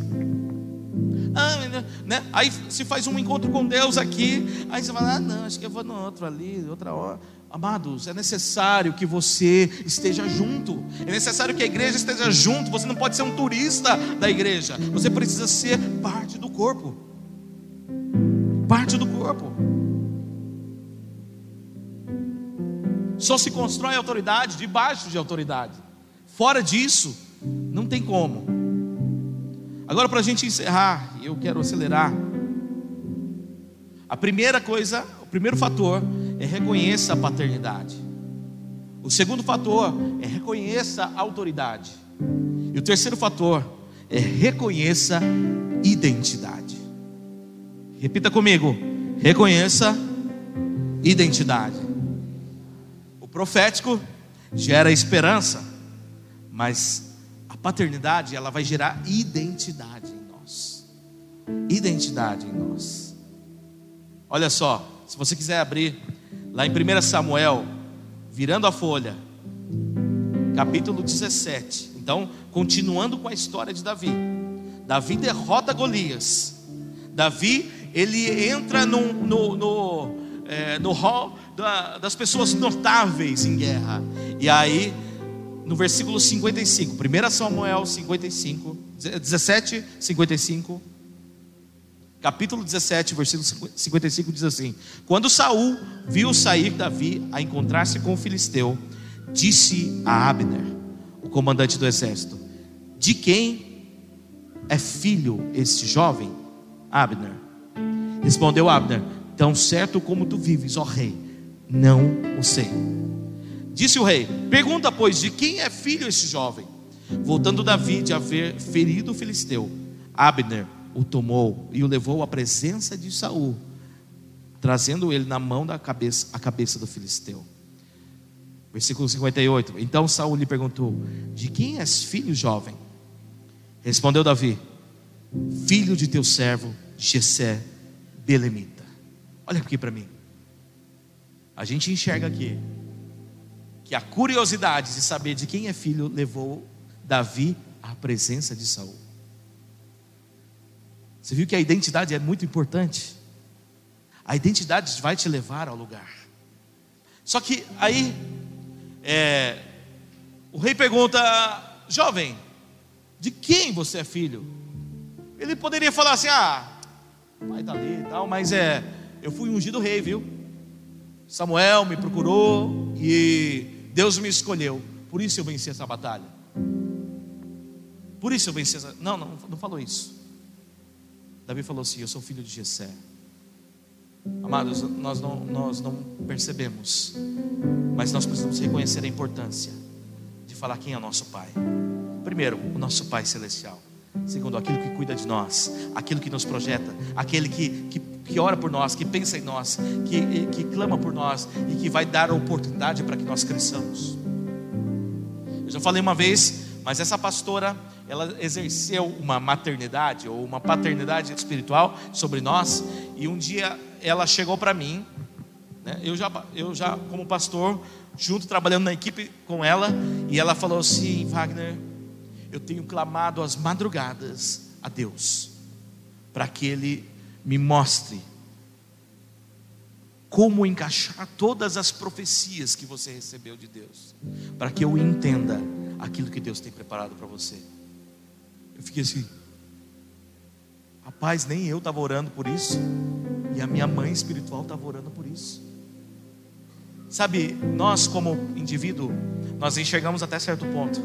Ah, né? Aí se faz um encontro com Deus aqui. Aí você fala, ah, não, acho que eu vou no outro ali, outra hora. Amados, é necessário que você esteja junto, é necessário que a igreja esteja junto. Você não pode ser um turista da igreja, você precisa ser parte do corpo. Parte do corpo. Só se constrói autoridade debaixo de autoridade. Fora disso, não tem como. Agora, para a gente encerrar, eu quero acelerar. A primeira coisa primeiro fator é reconheça a paternidade. O segundo fator é reconheça a autoridade. E o terceiro fator é reconheça identidade. Repita comigo: reconheça identidade. O profético gera esperança, mas a paternidade ela vai gerar identidade em nós. Identidade em nós. Olha só, se você quiser abrir lá em 1 Samuel, virando a folha, capítulo 17. Então, continuando com a história de Davi. Davi derrota Golias. Davi, ele entra no, no, no, é, no hall da, das pessoas notáveis em guerra. E aí, no versículo 55, 1 Samuel 55, 17, 55. Capítulo 17, versículo 55 diz assim: Quando Saul viu sair Davi a encontrar-se com o filisteu, disse a Abner, o comandante do exército: De quem é filho este jovem? Abner. Respondeu Abner: Tão certo como tu vives, ó rei, não o sei. Disse o rei: Pergunta, pois, de quem é filho este jovem? Voltando Davi de haver ferido o filisteu, Abner o tomou e o levou à presença de Saul, trazendo ele na mão da cabeça, a cabeça do filisteu. Versículo 58. Então Saul lhe perguntou: De quem és filho, jovem? Respondeu Davi: Filho de teu servo Jessé Belemita. Olha aqui para mim. A gente enxerga aqui que a curiosidade de saber de quem é filho levou Davi à presença de Saul. Você viu que a identidade é muito importante. A identidade vai te levar ao lugar. Só que aí, é, o rei pergunta, jovem, de quem você é filho? Ele poderia falar assim, ah, pai está ali e tal, mas é, eu fui ungido rei, viu? Samuel me procurou e Deus me escolheu, por isso eu venci essa batalha. Por isso eu venci essa. Não, não, não falou isso. Davi falou assim: Eu sou filho de Jessé. Amados, nós não, nós não percebemos, mas nós precisamos reconhecer a importância de falar quem é o nosso Pai. Primeiro, o nosso Pai Celestial. Segundo, aquilo que cuida de nós, aquilo que nos projeta, aquele que, que, que ora por nós, que pensa em nós, que, que clama por nós e que vai dar a oportunidade para que nós cresçamos. Eu já falei uma vez, mas essa pastora ela exerceu uma maternidade ou uma paternidade espiritual sobre nós. E um dia ela chegou para mim, né, eu, já, eu já, como pastor, junto trabalhando na equipe com ela, e ela falou assim: Wagner, eu tenho clamado às madrugadas a Deus, para que Ele me mostre como encaixar todas as profecias que você recebeu de Deus, para que eu entenda aquilo que Deus tem preparado para você. Eu fiquei assim, rapaz, nem eu estava orando por isso, e a minha mãe espiritual estava orando por isso. Sabe, nós como indivíduo, nós enxergamos até certo ponto,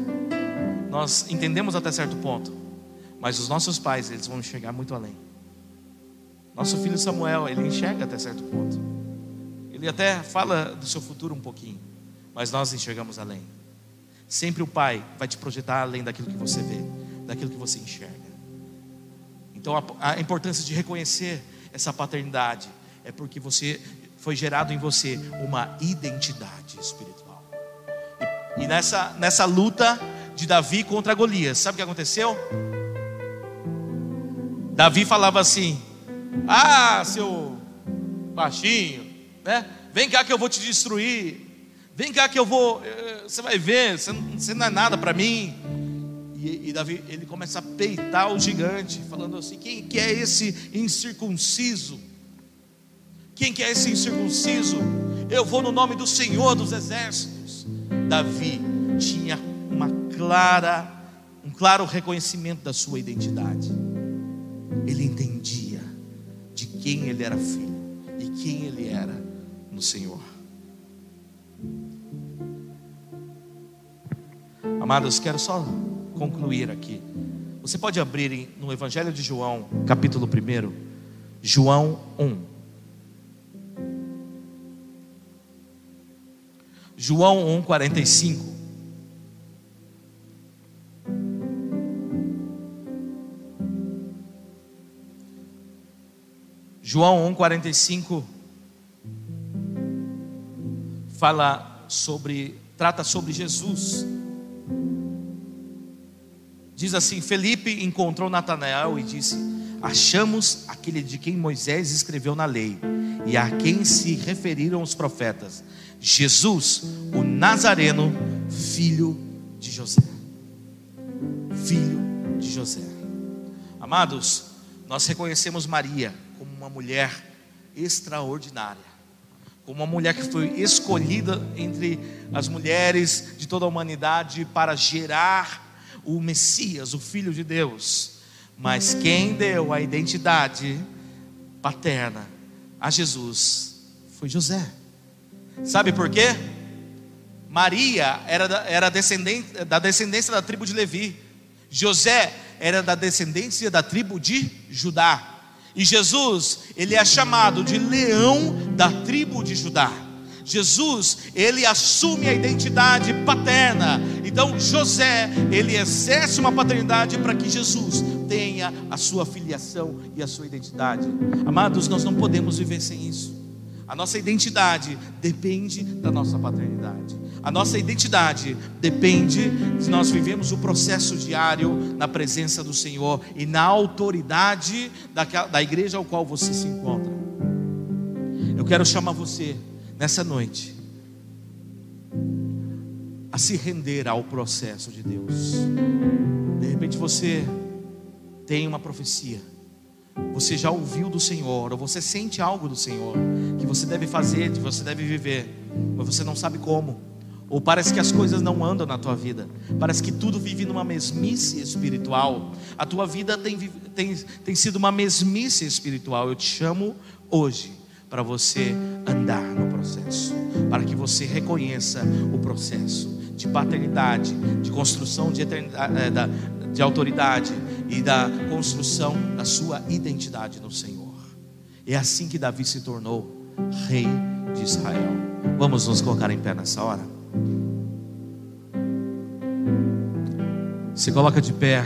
nós entendemos até certo ponto, mas os nossos pais, eles vão enxergar muito além. Nosso filho Samuel, ele enxerga até certo ponto, ele até fala do seu futuro um pouquinho, mas nós enxergamos além. Sempre o pai vai te projetar além daquilo que você vê daquilo que você enxerga. Então a, a importância de reconhecer essa paternidade é porque você foi gerado em você uma identidade espiritual. E, e nessa, nessa luta de Davi contra Golias, sabe o que aconteceu? Davi falava assim: Ah, seu baixinho, né? Vem cá que eu vou te destruir. Vem cá que eu vou. Eh, você vai ver, você não, é nada para mim. E, e, Davi, ele começa a peitar o gigante, falando assim: quem que é esse incircunciso? Quem que é esse incircunciso? Eu vou no nome do Senhor dos Exércitos. Davi tinha clara, um claro reconhecimento da sua identidade. Ele entendia de quem ele era filho e quem ele era no Senhor. Amados, quero só concluir aqui. Você pode abrir no Evangelho de João, capítulo 1, João 1. João 1,45. João 1,45 fala sobre, trata sobre Jesus. Diz assim: Felipe encontrou Natanael e disse: Achamos aquele de quem Moisés escreveu na lei e a quem se referiram os profetas, Jesus, o Nazareno, filho de José. Filho de José. Amados, nós reconhecemos Maria como uma mulher extraordinária, como uma mulher que foi escolhida entre as mulheres de toda a humanidade para gerar o Messias, o Filho de Deus. Mas quem deu a identidade paterna a Jesus foi José. Sabe por quê? Maria era, da, era descendente, da descendência da tribo de Levi, José era da descendência da tribo de Judá. E Jesus, ele é chamado de leão da tribo de Judá. Jesus, ele assume a identidade paterna. Então, José, ele exerce uma paternidade para que Jesus tenha a sua filiação e a sua identidade. Amados, nós não podemos viver sem isso. A nossa identidade depende da nossa paternidade. A nossa identidade depende de nós vivemos o processo diário na presença do Senhor e na autoridade da, da igreja ao qual você se encontra. Eu quero chamar você nessa noite a se render ao processo de Deus. De repente você tem uma profecia você já ouviu do Senhor, ou você sente algo do Senhor, que você deve fazer, que você deve viver, mas você não sabe como, ou parece que as coisas não andam na tua vida, parece que tudo vive numa mesmice espiritual, a tua vida tem, tem, tem sido uma mesmice espiritual. Eu te chamo hoje para você andar no processo, para que você reconheça o processo de paternidade, de construção de, eternidade, eh, de autoridade e da construção da sua identidade no Senhor. É assim que Davi se tornou rei de Israel. Vamos nos colocar em pé nessa hora. Se coloca de pé,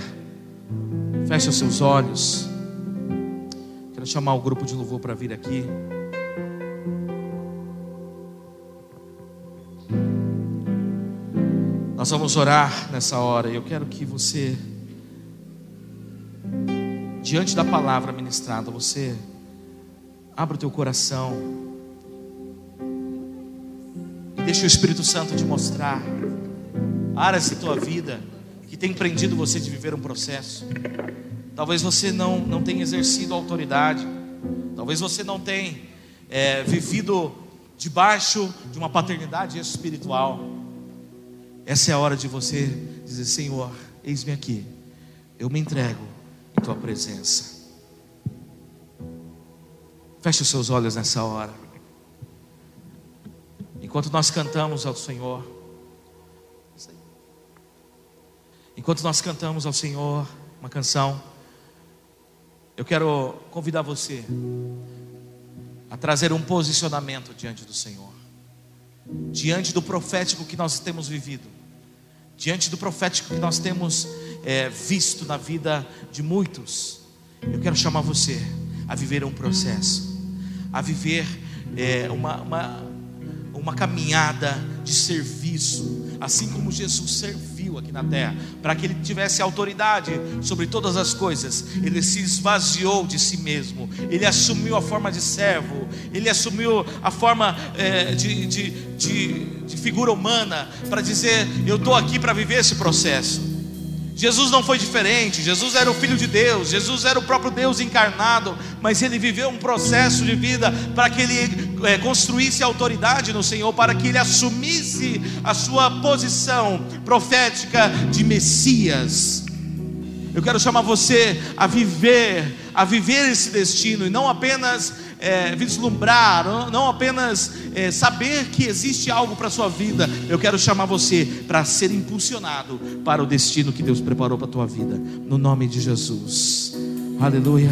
fecha os seus olhos. Quero chamar o grupo de louvor para vir aqui. Nós vamos orar nessa hora. Eu quero que você diante da palavra ministrada, você abre o teu coração e deixa o Espírito Santo te mostrar áreas da tua vida que tem prendido você de viver um processo. Talvez você não, não tenha exercido autoridade, talvez você não tenha é, vivido debaixo de uma paternidade espiritual. Essa é a hora de você dizer: Senhor, eis-me aqui, eu me entrego em tua presença. Feche os seus olhos nessa hora. Enquanto nós cantamos ao Senhor, enquanto nós cantamos ao Senhor uma canção, eu quero convidar você a trazer um posicionamento diante do Senhor, diante do profético que nós temos vivido, diante do profético que nós temos é, visto na vida de muitos, eu quero chamar você a viver um processo, a viver é, uma, uma, uma caminhada de serviço, assim como Jesus serviu aqui na terra, para que ele tivesse autoridade sobre todas as coisas, ele se esvaziou de si mesmo, ele assumiu a forma de servo, ele assumiu a forma é, de, de, de, de figura humana, para dizer: Eu estou aqui para viver esse processo. Jesus não foi diferente, Jesus era o Filho de Deus, Jesus era o próprio Deus encarnado, mas ele viveu um processo de vida para que ele é, construísse autoridade no Senhor, para que ele assumisse a sua posição profética de Messias. Eu quero chamar você a viver, a viver esse destino e não apenas é, vislumbrar, não apenas é, saber que existe algo para a sua vida, eu quero chamar você para ser impulsionado para o destino que Deus preparou para a tua vida, no nome de Jesus. Aleluia.